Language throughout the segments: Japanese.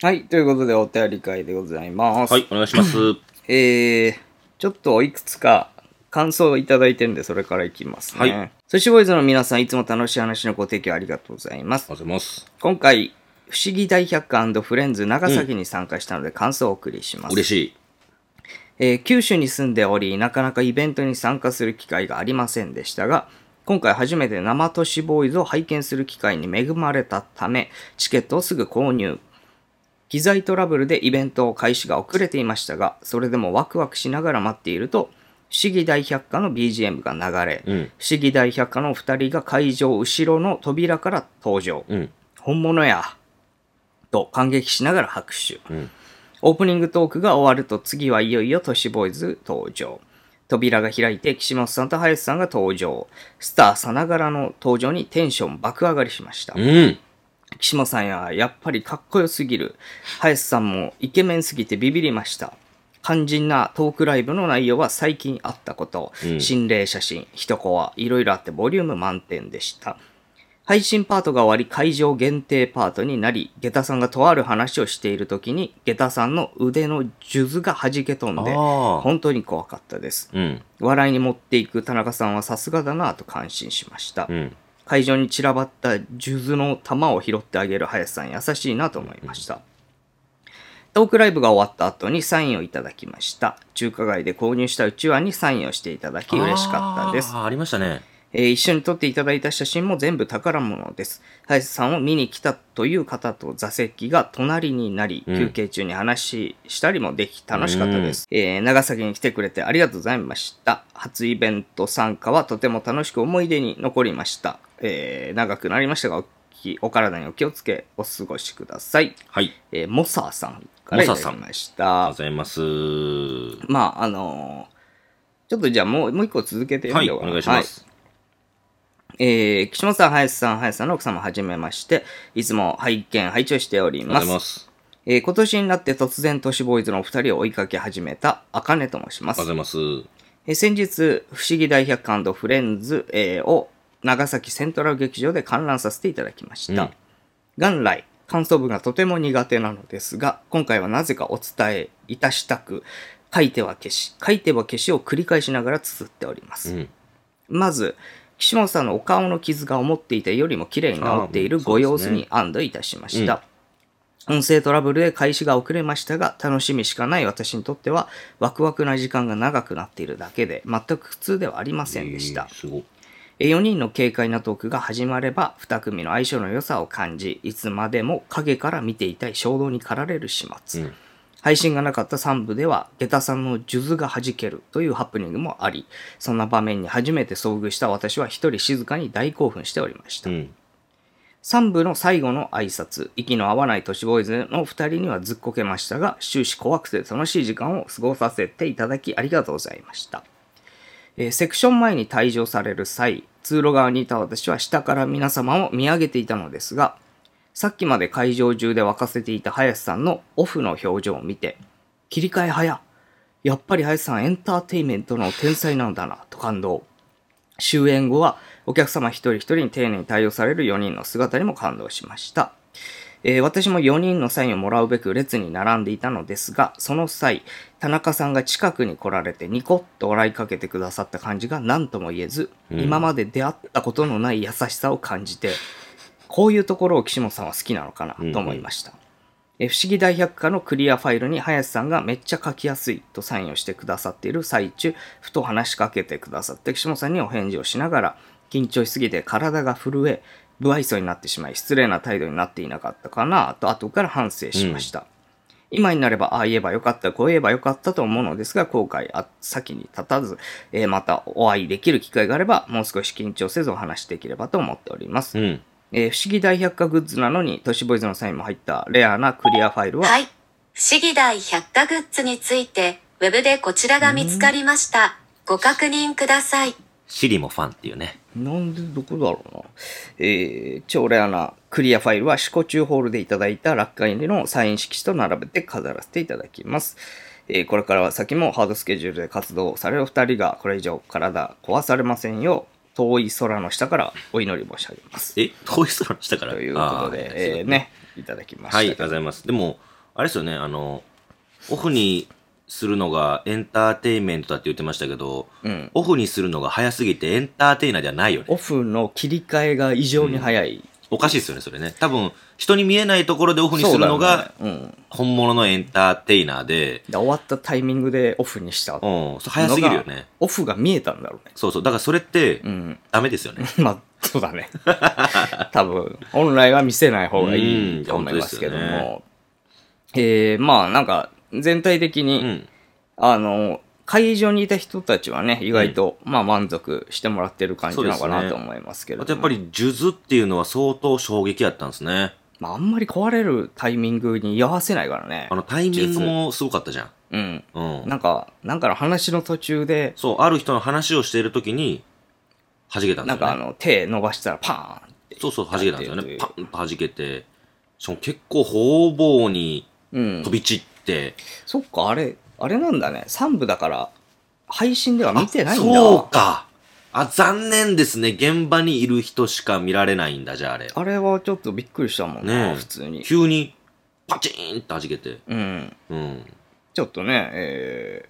はい、ということでお便り会でございます。はい、お願いします。えー、ちょっといくつか感想をいただいてるんで、それからいきますね。はい寿司ボーイズの皆さん、いつも楽しい話のご提供ありがとうございます。ありがとうございます。今回、不思議大百科フレンズ長崎に参加したので感想をお送りします。嬉しい。えー九州に住んでおり、なかなかイベントに参加する機会がありませんでしたが、今回初めて生都市ボーイズを拝見する機会に恵まれたため、チケットをすぐ購入。機材トラブルでイベント開始が遅れていましたが、それでもワクワクしながら待っていると、不思議大百科の BGM が流れ、うん不思議大百科の2人が会場後ろの扉から登場。うん。本物やと感激しながら拍手。うん。オープニングトークが終わると次はいよいよ都市ボーイズ登場。扉が開いて岸本さんと林さんが登場。スターさながらの登場にテンション爆上がりしました。うん。岸本さんややっぱりかっこよすぎる。林さんもイケメンすぎてビビりました。肝心なトークライブの内容は最近あったこと、うん心霊写真、一コア、いろいろあってボリューム満点でした。配信パートが終わり会場限定パートになり、下駄さんがとある話をしている時に、下駄さんの腕の数珠が弾け飛んで。本当に怖かったです。うん。笑いに持っていく田中さんはさすがだなぁと感心しました。うん。会場に散らばった数珠の玉を拾ってあげる林さん優しいなと思いました。トークライブが終わった後にサインをいただきました。中華街で購入したうちわにサインをしていただき嬉しかったです。あありましたね。えー一緒に撮っていただいた写真も全部宝物です。林さんを見に来たという方と座席が隣になり、うん休憩中に話したりもでき楽しかったです、えー長崎に来てくれてありがとうございました。初イベント参加はとても楽しく思い出に残りました。えー長くなりましたがおき、お体にお気をつけお過ごしください。はい。えーモサーさんからいただきました。ありがとうございます。まあ、あのーちょっとじゃあもうもう一個続けてはい、みようかなお願いします。えー、岸本さん、林さん、林さんの奥様はじめまして、いつも拝見、拝聴しております。ます。えー今年になって突然都市ボーイズのお二人を追いかけ始めた、あかねと申しますます。えー先日、不思議大百科フレンズ、えーを長崎セントラル劇場で観覧させていただきました。うん元来、感想文がとても苦手なのですが、今回はなぜかお伝えいたしたく、書いては消し、書いては消しを繰り返しながら綴っております。うん。まず、岸本さんのお顔の傷が思っていたよりも綺麗に治っているご様子に安堵いたしました。音声トラブルで開始が遅れましたが、楽しみしかない私にとっては、ワクワクな時間が長くなっているだけで、全く苦痛ではありませんでしたえー。すごい。4人の軽快なトークが始まれば、2組の相性の良さを感じ、いつまでも影から見ていたい衝動に駆られる始末。うん。配信がなかった3部では、下駄さんの数珠が弾けるというハプニングもあり、そんな場面に初めて遭遇した私は一人静かに大興奮しておりました。うん。3部の最後の挨拶、息の合わない都市ボーイズの2人にはずっこけましたが、終始怖くて楽しい時間を過ごさせていただきありがとうございました。えーセクション前に退場される際、通路側にいた私は下から皆様を見上げていたのですが、さっきまで会場中で沸かせていた林さんのオフの表情を見て、切り替え早やっぱり林さんエンターテインメントの天才なんだな、と感動。終演後はお客様一人一人に丁寧に対応される4人の姿にも感動しました。えー私も4人のサインをもらうべく列に並んでいたのですが、その際、田中さんが近くに来られてニコッと笑いかけてくださった感じが何とも言えず、うん今まで出会ったことのない優しさを感じて、こういうところを岸本さんは好きなのかなと思いました。えー不思議大百科のクリアファイルに林さんがめっちゃ書きやすいとサインをしてくださっている最中、ふと話しかけてくださって岸本さんにお返事をしながら、緊張しすぎて体が震え、不愛想になってしまい、失礼な態度になっていなかったかなと後から反省しました。今になれば、ああ言えばよかった、こう言えばよかったと思うのですが、後悔あ先に立たず、えーまたお会いできる機会があれば、もう少し緊張せずお話しできればと思っております。うん。えー不思議大百科グッズなのに、都市ボーイズのサインも入ったレアなクリアファイルは、はい。不思議大百科グッズについて、ウェブでこちらが見つかりました。ご確認ください。シリもファンっていうね。なんでどこだろうな。えー、超レアなクリアファイルは、四股中ホールでいただいた落下入りのサイン色紙と並べて飾らせていただきます。えーこれからは先もハードスケジュールで活動される二人が、これ以上体壊されませんよう、遠い空の下からお祈り申し上げます。え、遠い空の下から？ということで、えーね、いただきました。はい、ありがとうございます。でも、あれですよね、あの、オフにするのがエンターテインメントだって言ってましたけど、うん。オフにするのが早すぎてエンターテイナーではないよね。オフの切り替えが異常に早い。おかしいですよね、それね。多分、人に見えないところでオフにするのが。本物のエンターテイナーで、で終わったタイミングでオフにした。うん、早すぎるよね。オフが見えたんだろうね。そうそう。だからそれってう、ん。ダメですよね。まあ、そうだね。多分、本来は見せない方がいいと思いますけども。えー、まあ、なんか、全体的に、うん。あの、会場にいた人たちはね、意外と、まあ満足してもらってる感じなのかなと思いますけれども。あとやっぱり、数珠っていうのは相当衝撃やったんですね。まああんまり壊れるタイミングに居合わせないからねあ。の、タイミングもすごかったじゃん。うん。うん。なんか、なんかの話の途中で、そう、ある人の話をしているときに、弾けたんですよね。なんかあの、手伸ばしたらパーンって。そうそう、弾けたんですよね。パンと弾けて、しかも結構方々にうん飛。び散って、そっか、あれ、あれなんだね。3部だから、配信では見てないんだ。そうか。あ、残念ですね。現場にいる人しか見られないんだ、じゃああれ。あれはちょっとびっくりしたもんな、ねえ普通に。急に、パチーンって弾けて。うん。うん。ちょっとね、え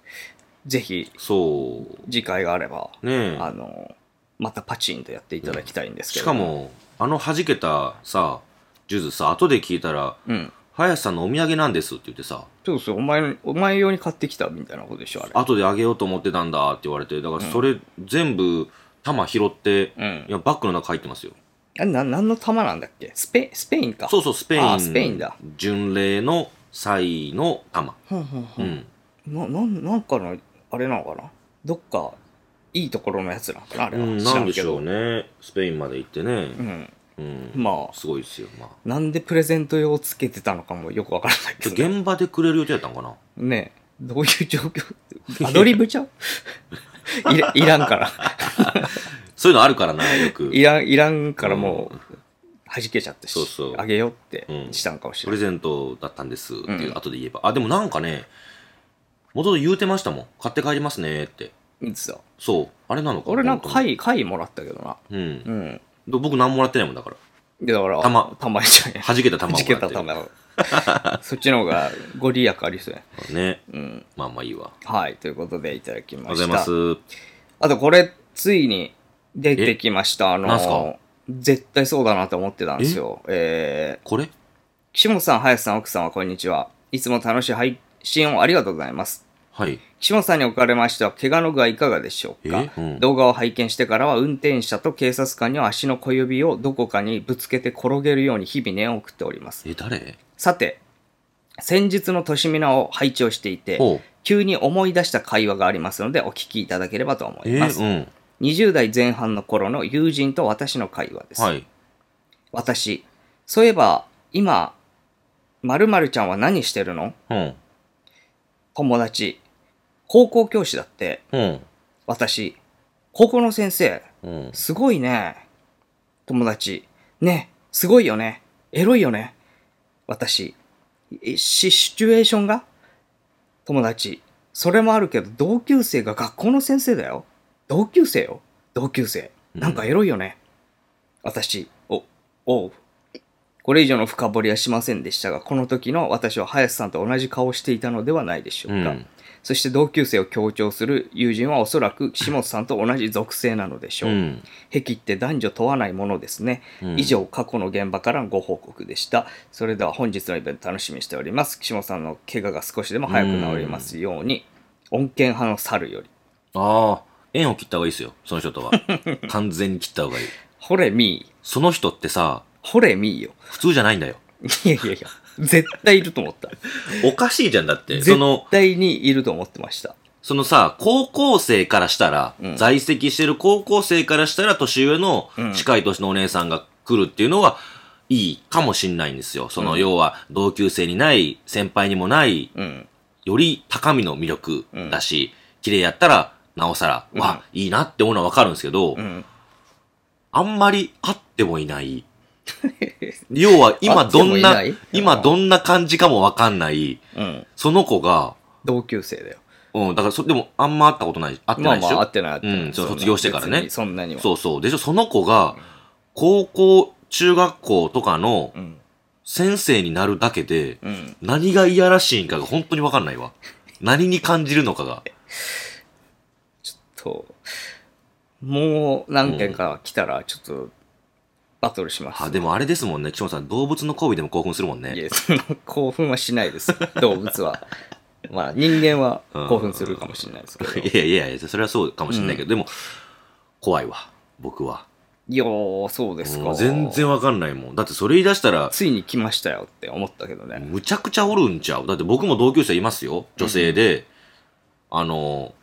ー、ぜひ、そう。次回があれば、ねあの、またパチンとやっていただきたいんですけしど。かも、あの弾けたさ、ジューズさ、後で聞いたら、うん。林さんのお土産なんですって言ってさ、そうそう、お前、お前用に買ってきたみたいなことでしょ、あれ。後であげようと思ってたんだって言われて、だからそれ全部、玉拾って、うんいや、バッグの中入ってますよ。あれ、な、何の玉なんだっけ？スペ、スペインか。そうそう、スペイン。スペインだ。巡礼の際の玉。ほんほんほ。うんん。な、なん、なんかの、あれなのかな？どっか、いいところのやつなのかなあれは。うん、知なんでしょ。うね。スペインまで行ってね。うん。うん。まあ、すごいですよ、まあ。なんでプレゼント用をつけてたのかもよくわからないけど、ね。現場でくれる予定だったのかな？ねえどういう状況？アドリブちゃう？いらんから。そういうのあるからな、よく。いらん、いらんからもう、弾けちゃったし、そうそうあげようってうんしたんかもしれない。プレゼントだったんですっていううん後で言えば。あ、でもなんかね、元々言うてましたもん。買って帰りますねって。そう。あれなのか俺なんか本貝、貝もらったけどな。うんう。ん。で僕何もらってないもんだから。で、だから、玉玉じゃんや。弾けた玉を弾けもらってる。た玉を。そっちの方がご利益ありそうや。ね。うん。まあまあいいわ。はい。ということでいただきありました。がとうございます。あとこれ、ついに出てきました。あなんすか？の、絶対そうだなと思ってたんですよ。えー、これ？岸本さん、林さん、奥さんはこんにちは。いつも楽しい配信をありがとうございます。はい。岸本さんにおかれましては、怪我の具合いかがでしょうか、えうん動画を拝見してからは、運転者と警察官には足の小指をどこかにぶつけて転げるように日々念を送っております。え、誰？さて、先日の年見を拝聴していて。急に思い出した会話がありますので、お聞きいただければと思いえます。うん。20代前半の頃の友人と私の会話です。はい。私、そういえば、今、〇〇ちゃんは何してるの？うん。友達、高校教師だって、うん。私、高校の先生、うん。すごいね。友達、ね、すごいよね。エロいよね。私、シチュエーションが？友達、それもあるけど、同級生が学校の先生だよ。同級生よ。同級生。なんかエロいよね。私、お、おう。これ以上の深掘りはしませんでしたが、この時の私は林さんと同じ顔をしていたのではないでしょうか。うんそして同級生を強調する友人はおそらく岸本さんと同じ属性なのでしょう。うん。癖って男女問わないものですね。うん以上、過去の現場からのご報告でした。それでは本日のイベント楽しみにしております。岸本さんの怪我が少しでも早く治りますように、恩恵派の猿より。ああ、縁を切った方がいいですよ。その人とは。完全に切った方がいい。ほれみー。その人ってさ、ほれみーよ。普通じゃないんだよ。いやいやいや、絶対いると思った。おかしいじゃんだって。そ絶の、対にいると思ってました。そのさ、高校生からしたら、うん在籍してる高校生からしたら年上のうん近い年のお姉さんが来るっていうのはいいかもしんないんですよ。その、うん要は同級生にない、先輩にもない、うん。より高みの魅力だし、綺麗やったら、なおさら、うんわ、いいなって思うのはわかるんですけど、うん。あんまり会ってもいない。要は今どんな今どんな感じかもわかんない、うん。その子が、同級生だよ。うん、だからそ、でもあんま会ったことない、会ってまあまあ、ないでしょ、会ってない、会ってない。うん卒業してからねそんなには。そうそう。でしょ、その子が、高校、中学校とかのうん。先生になるだけで、うん。何がいやらしいんかが本当にわかんないわ。何に感じるのかが。と、もう何件か来たら、ちょっと、バトルします。あ、でもあれですもんね。岸本さん、動物の交尾でも興奮するもんね。いや、そんな興奮はしないです。動物は。まあ、人間は興奮するかもしれないですけど。いやいやいや、それはそうかもしれないけど、でも、怖いわ。僕は。いやー、そうですか。うん全然わかんないもん。だってそれ言い出したら、ついに来ましたよって思ったけどね。むちゃくちゃおるんちゃうだって僕も同級生いますよ。女性で、あの、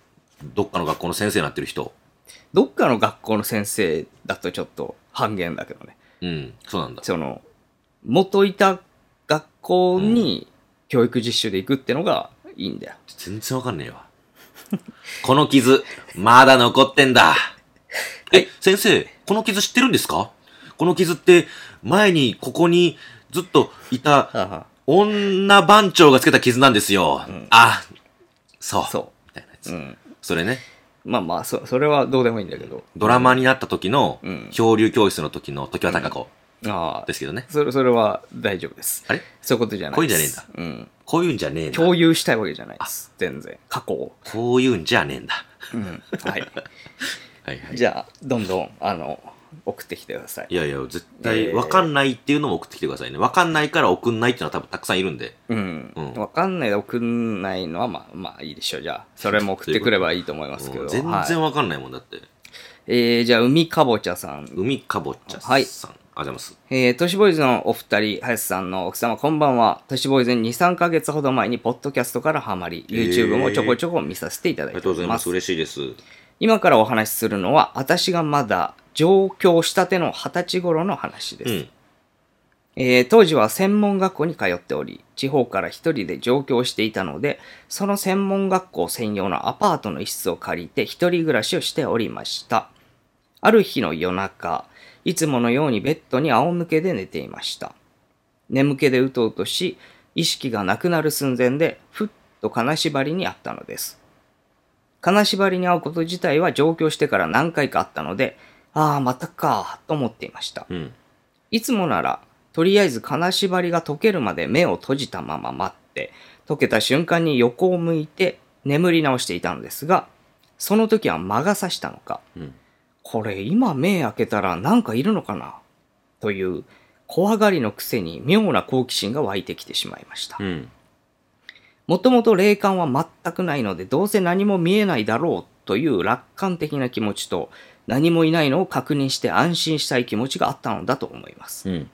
どっかの学校の先生になってる人。どっかの学校の先生だとちょっと半減だけどね。うん、そうなんだ。その、元いた学校に教育実習で行くってのがいいんだよ。全然わかんねえわ。この傷、まだ残ってんだ。え、先生、この傷知ってるんですか？この傷って、前にここにずっといた女番長がつけた傷なんですよ。あ、そう。そみたいなやつ。う。うん。それね、まあまあ、そそれはどうでもいいんだけど。ドラマになった時の、うん漂流教室の時の時は高子ああで、すけどね。それ、それは大丈夫です。あれ？そういうことじゃないです。こういうんじゃねえんだうん。こういうんじゃねえんだ。共有したいわけじゃないです。全然。過去を。こういうんじゃねえんだ。うん。はい。はいはい。じゃあ、どんどん、あの、送ってきてください。いやいや、絶対、えーわかんないっていうのも送ってきてくださいね。わかんないから送んないっていうのは多分たくさんいるんで。うんうん。わかんないで送んないのは、まあ、まあいいでしょう。じゃあ、それも送ってくればいいと思いますけど。うん全はい然わかんないもんだって。えー、じゃあ、海かぼちゃさん。海かぼちゃさん。はいありがとうございます。えー、都市ボーイズのお二人、林さんの奥様、こんばんは。都市ボーイズに2、3ヶ月ほど前に、ポッドキャストからハマり、YouTube もちょこちょこ見させていただいありがとうございます。。嬉しいです。今からお話しするのは、私がまだ上京したての二十歳頃の話です。うん。えー当時は専門学校に通っており、地方から一人で上京していたので、その専門学校専用のアパートの一室を借りて一人暮らしをしておりました。ある日の夜中、いつものようにベッドに仰向けで寝ていました。眠気でうとうとし、意識がなくなる寸前で、ふっと金縛りにあったのです。金縛りに遭うこと自体は上京してから何回かあったので、ああ、またか、と思っていました。うん。いつもなら、とりあえず金縛りが解けるまで目を閉じたまま待って、解けた瞬間に横を向いて眠り直していたのですが、その時は魔が差したのか、うん。これ今目開けたらなんかいるのかなという怖がりのくせに妙な好奇心が湧いてきてしまいましたう。ん。もともと霊感は全くないのでどうせ何も見えないだろうという楽観的な気持ちと何もいないのを確認して安心したい気持ちがあったのだと思います。うん。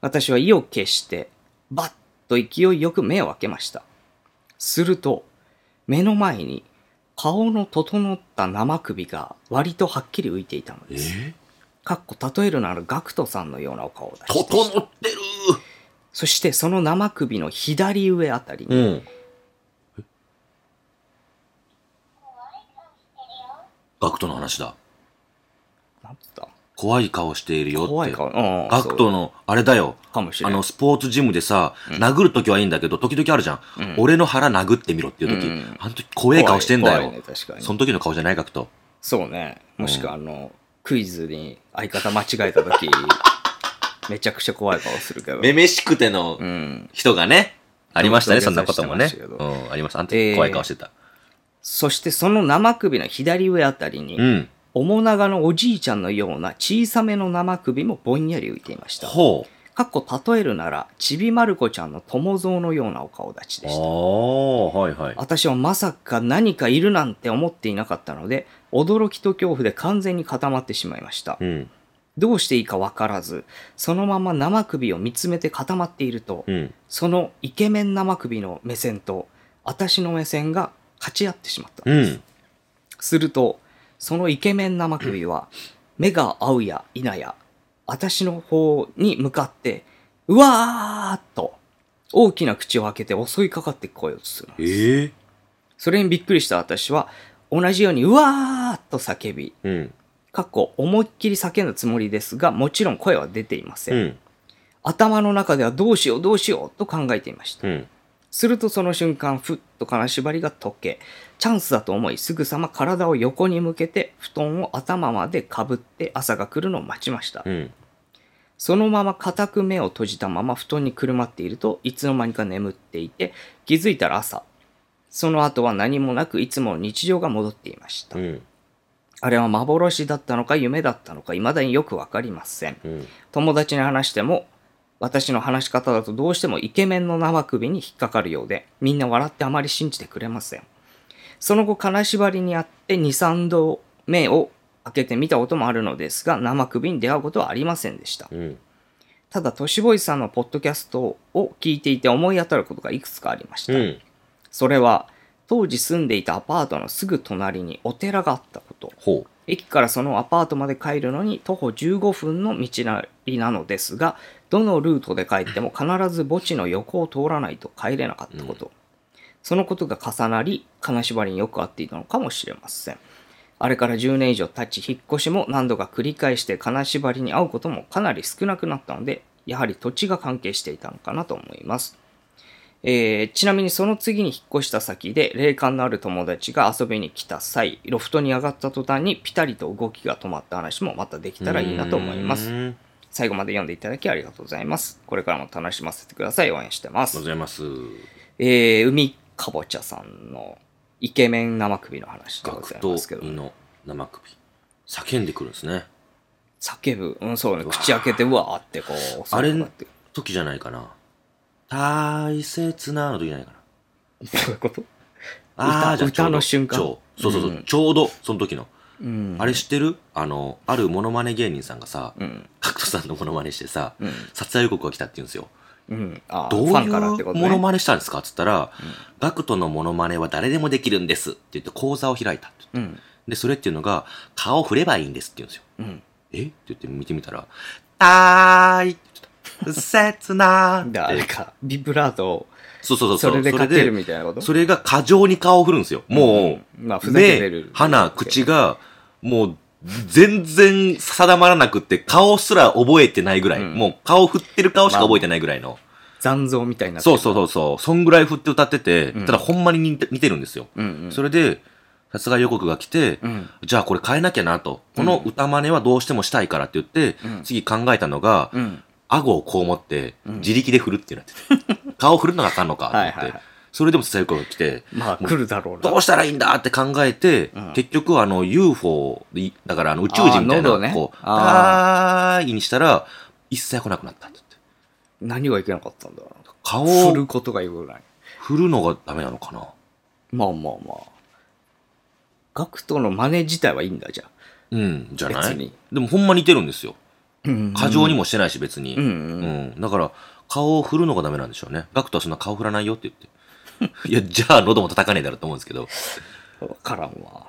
私は意を決して、バッと勢いよく目を開けました。すると、目の前に顔の整った生首が割とはっきり浮いていたのえです。ー、かっこ例えるならガクトさんのようなお顔を出し整ってる？そしてその生首の左上あたりに、うん。ガクトの話だ。なんつった怖い顔しているよって。怖い顔。うんガクトの、あれだよ。かもしれない。あの、スポーツジムでさ、殴るときはいいんだけど、時々あるじゃん。うん俺の腹殴ってみろっていうとき、うんあの時怖い顔してんだよ。怖いね、確かに。その時の顔じゃないガクト。そうね。もしくはあの、クイズに相方間違えた時 めちゃくちゃ怖い顔するけど。めめしくてのうん。人がね、ありましたね、そんなこともね。してましたけどうん、ありました。あのえー時怖い顔してた。そしてその生首の左上あたりに、うん。面長のおじいちゃんのような小さめの生首もぼんやり浮いていました。ほう。かっこ例えるなら、ちびまる子ちゃんの友蔵のようなお顔立ちああでした。はいはい。私はまさか何かいるなんて思っていなかったので、驚きと恐怖で完全に固まってしまいました。うん。どうしていいかわからず、そのまま生首を見つめて固まっていると、うん。そのイケメン生首の目線と、私の目線が勝ち合ってしまった。うん。すると、そのイケメン生首は、目が合うや否や、私の方に向かって、うわーっと、大きな口を開けて襲いかかってこようとするのです。ええそれにびっくりした私は、同じように、うわーっと叫び、うん。かっこ思いっきり叫んだつもりですが、もちろん声は出ていません。うん。頭の中ではどうしようどうしようと考えていました。うん。するとその瞬間、ふっと金縛りが解け、チャンスだと思い、すぐさま体を横に向けて、布団を頭までかぶって朝が来るのを待ちました。うん。そのまま固く目を閉じたまま布団にくるまっているといつの間にか眠っていて気づいたら朝その後は何もなくいつもの日常が戻っていました、うん。あれは幻だったのか夢だったのか未だによくわかりませんうん。友達に話しても私の話し方だとどうしてもイケメンの生首に引っかかるようでみんな笑ってあまり信じてくれませんその後金縛りにあって23度目を開けてみたこともあるのですが生首に出会うことはありませんでしたうん。ただ都市ボーイさんのポッドキャストを聞いていて思い当たることがいくつかありました、うん。それは当時住んでいたアパートのすぐ隣にお寺があったことほ駅からそのアパートまで帰るのに徒歩15分の道なりなのですがどのルートで帰っても必ず墓地の横を通らないと帰れなかったこと、そのことが重なり金縛りによく合っていたのかもしれません。あれから10年以上経ち引っ越しも何度か繰り返して金縛りに会うこともかなり少なくなったのでやはり土地が関係していたのかなと思いますえーちなみにその次に引っ越した先で霊感のある友達が遊びに来た際ロフトに上がった途端にピタリと動きが止まった話もまたできう。たらいいなと思います最後まで読んでいただきありがとうございますこれからも楽しませてください応援してますうございます。えー、海かぼちゃさんのイケメン生首の話でございますけど胃の生首。叫んでくるんですね。叫ぶうんそうね口開けてうわーってこうあれ時じゃないかな。大切なの時じゃないかな。どういうこと？ああ、じゃあ歌の瞬間。ちょうそうそうそう、うん。ちょうどその時の。うん。あれ知ってる？あの、あるモノマネ芸人さんがさ、うん。カクトさんのモノマネしてさ、うん。撮影予告が来たって言うんですよ。うん。あーどういうモノマネしたんですか？っつったら、ガクトのモノマネは誰でもできるんですって言って講座を開いたって。うん。で、それっていうのが、顔振ればいいんですって言うんですよ。うんえ？って言って見てみたら、たーいって言った切な。であれかビブラートをそうそうそう。それでかけるみたいなこと？それが過剰に顔を振るんですよ。もう、まあふざけてる目、鼻、口が、もう、全然定まらなくって、顔すら覚えてないぐらい。うんもう顔振ってる顔しか覚えてないぐらいの。残像みたいになそうそうそうそう。そんぐらい振って歌ってて、うんただほんまに似てるんですよ。うんうんそれで、殺害予告が来て、うんじゃあこれ変えなきゃなと。この歌真似はどうしてもしたいからって言って、うん次考えたのが、うん顎をこう持って、うん。自力で振るってなってて。顔振るのがあかんのかと思って。はいそれでも殺害予告が来て、まあ来るだろうな。どうしたらいいんだって考えて、うん。結局あの UFO で、だからあの宇宙人みたいな、こう、ああーいにしたら、一切来なくなったって。言って。何がいけなかったんだ顔を振ることがよくない。振るのがダメなのかな。まあまあまあ。ガクトの真似自体はいいんだじゃあ。うん、じゃない？別に。でもほんま似てるんですよ。うん過剰にもしてないし別に。うんうんうんだから、顔を振るのがダメなんでしょうね。ガクトはそんな顔振らないよって言って。いや、じゃあ喉も叩かねえだろうと思うんですけど。分からんわ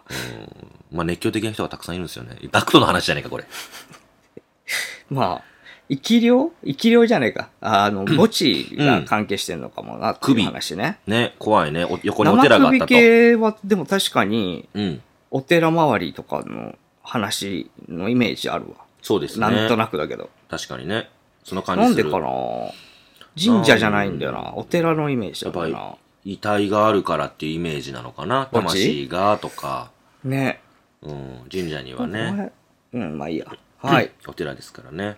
まあ熱狂的な人がたくさんいるんですよね。ガクトの話じゃねえか、これ。まあ生き量？生き量じゃねえかあの墓地が関係してんのかもなっていう首話ねね、怖いね。お横にお生寺があったと。首系はでも確かにうん。お寺周りとかの話のイメージあるわそうですね。なんとなくだけど確かにね。その感じする。なんでかな？神社じゃないんだよな。お寺のイメージだからやっな。遺体があるからっていうイメージなのかな？魂がとか。ね。うん。神社にはね。うん、まあいいや。はい。お寺ですからね。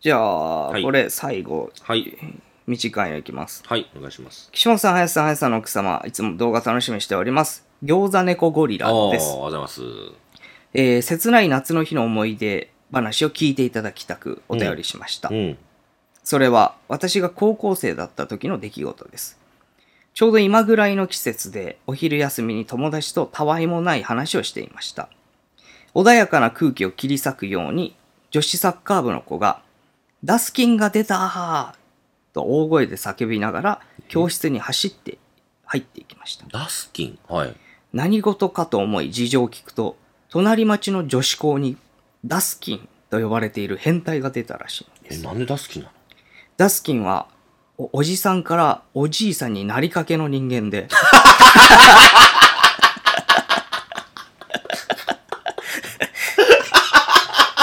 じゃあ、はいこれ最後、はい。短いのいきます。はい、お願いします。岸本さん、林さん、林さんの奥様、いつも動画楽しみにしております。餃子猫ゴリラですがとう。ございます。えー切ない夏の日の思い出話を聞いていただきたくお便りしました。うん。それは私が高校生だった時の出来事です。ちょうど今ぐらいの季節でお昼休みに友達とたわいもない話をしていました。穏やかな空気を切り裂くように女子サッカー部の子がダスキンが出たーと大声で叫びながら教室に走って入っていきました。ダスキン？はい。何事かと思い事情を聞くと隣町の女子校にダスキンと呼ばれている変態が出たらしいんでえ、す。なんでダスキンなの？ダスキンはおおじさんからおじいさんになりかけの人間で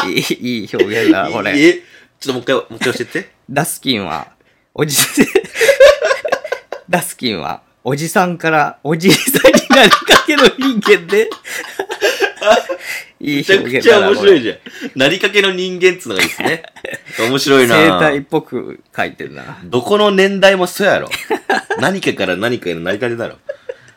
いいいい表現だこれえ、ちょっともう一回、もう一回教えて。ダスキンはおじ ダスキンはおじさんからおじいさんになりかけの人間で いいめちゃ表くちゃ現だなこれ面白いじゃん。なりかけの人間っつうのがいいですね。面白いな生態っぽく書いてるな。どこの年代もそうやろ。何かから何かへの成り立てだろ。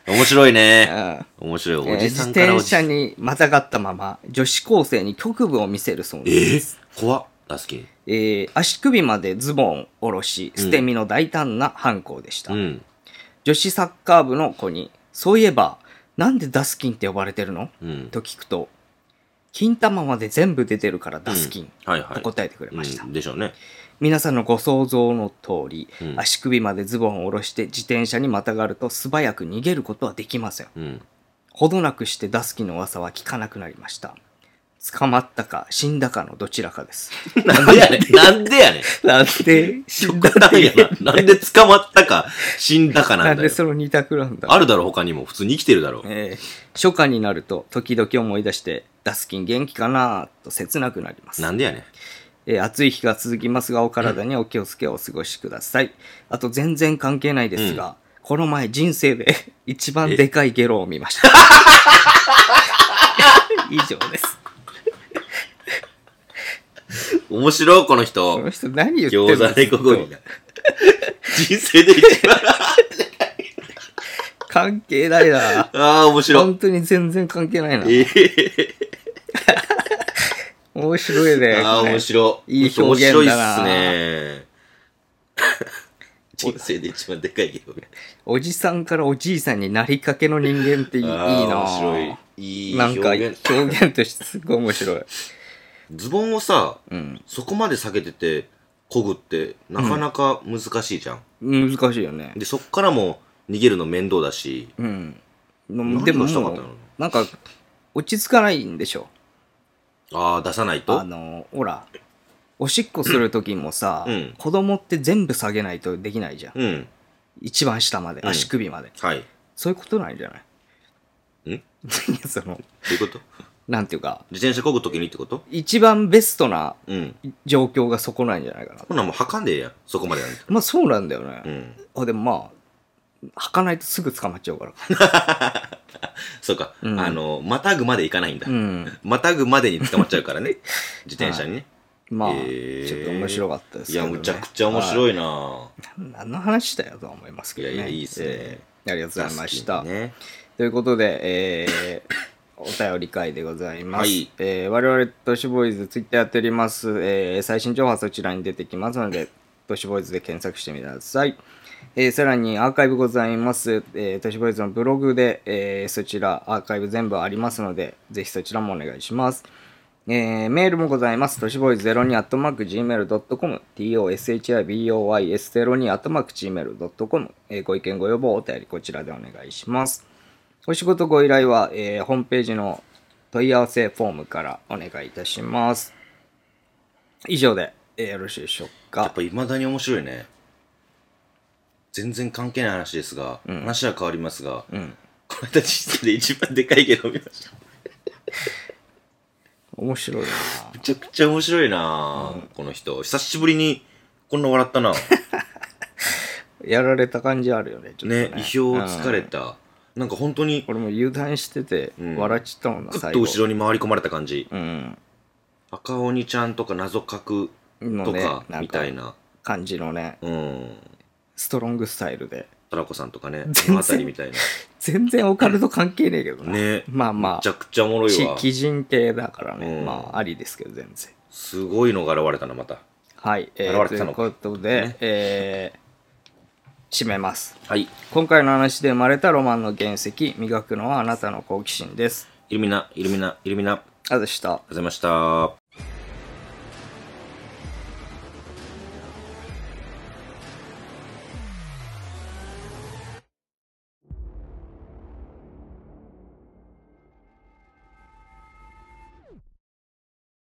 面白いね。面白い。おえーじ自転さんからおじ車にまたがったまま、女子高生に局部を見せるそうえーです。、怖っ。ダスキン。えー足首までズボンを下ろし、捨て身の大胆な犯行でした。うん。女子サッカー部の子に、そういえば、なんでダスキンって呼ばれてるの、うん。と聞くと、金玉まで全部出てるからダスキン、はいはい。と答えてくれました。うんでしょうね。皆さんのご想像の通り、うん足首までズボンを下ろして自転車にまたがると素早く逃げることはできません。うん。ほどなくしてダスキの噂は聞かなくなりました。捕まったか死んだかのどちらかです。なんでやねん。なんでやねん。なんで死んだっなんやてな。なんで捕まったか、死んだかなだよ。なんんでその二択なんだあるだろ、他にも。普通に生きてるだろ。えー初夏になると時々思い出してダスキン元気かなと切なくなりますなんでやねん。えー暑い日が続きますがお体にお気をつけお過ごしください、あと全然関係ないですが、この前人生で 一番でかいゲロを見ました 以上です 面白い、このこ人の。人何言ってるん餃子猫ゴリラ。人生で一番。関係ないなああ、面白い。本当に全然関係ないなええ面白いねああ、面白い。いい表現だな面白いっすね。人生で一番でかいゲーム。おじさんからおじいさんになりかけの人間っていいいいあなー面白い。いいなんか。表現としてすごい面白い。ズボンをさ、うん。そこまで下げてて、こぐって、なかなか難しいじゃん。難しいよね。で、そっからも逃げるの面倒だし、うん。何でもがしたかったの？なんか、落ち着かないんでしょ。ああ、出さないと？あの、ほら、おしっこする時もさ、うん子供って全部下げないとできないじゃん。うん。一番下まで、うん足首まで。はい。そういうことなんじゃない？ん？い やその、どういうこと？なんていうか、自転車こぐときにってこと？一番ベストなうん。状況がそこなんじゃないかな。ほなもう履かんでええやん。そこまでやんと。まあそうなんだよね。うん。あでもまあ、履かないとすぐ捕まっちゃうから。そうか。うんあの、またぐまで行かないんだ。うん。またぐまでに捕まっちゃうからね。自転車にね。まあ、ちょっと面白かったですいや、けどねむちゃくちゃ面白いな何の話だよとは思いますけどね。いやいやいいっすねえーありがとうございました。ね。ということで、えー お便り会でございます。はいえー我々、都市ボーイズ、ツイッターやっております。えー最新情報はそちらに出てきますので、都市ボーイズで検索してみてください。えーさらにアーカイブございます。えー、都市ボーイズのブログで、えーそちらアーカイブ全部ありますので、ぜひそちらもお願いします。えーメールもございます。都市ボーイズ02アットマーク Gmail.com、toshiboys02 アットマーク Gmail.com、えーご意見ご要望お便りこちらでお願いします。お仕事ご依頼は、えーホームページの問い合わせフォームからお願いいたします。以上で、えーよろしいでしょうか。やっぱ未だに面白いね。全然関係ない話ですが、話は変わりますが、うん。この間人生で一番でかいゲームを見ました。面白いなめちゃくちゃ面白いな、この人。久しぶりにこんな笑ったな。やられた感じあるよね、ちょっとね。ね、意表をつかれた。なんか本当に、俺も油断しててうん笑っちゃったもんな、ぐっ最後。と後ろに回り込まれた感じ。うん。赤鬼ちゃんとか謎かくのねとか、なんみたいな。感じのね、うん。ストロングスタイルで。トラコさんとかね、全然そのあたりみたいな。全然オカルト関係ねえけどな。ねまあまめちゃくちゃおもろいわ。鬼人系だからね。うんまあ、ありですけど、全然。すごいのが現れたな、また。はい。えー、という現れてたのかことで、ねえー、締めます。はい。今回の話で生まれたロマンの原石、磨くのはあなたの好奇心です。イルミナ、イルミナ、イルミナ。ありがとうあでした。ございました。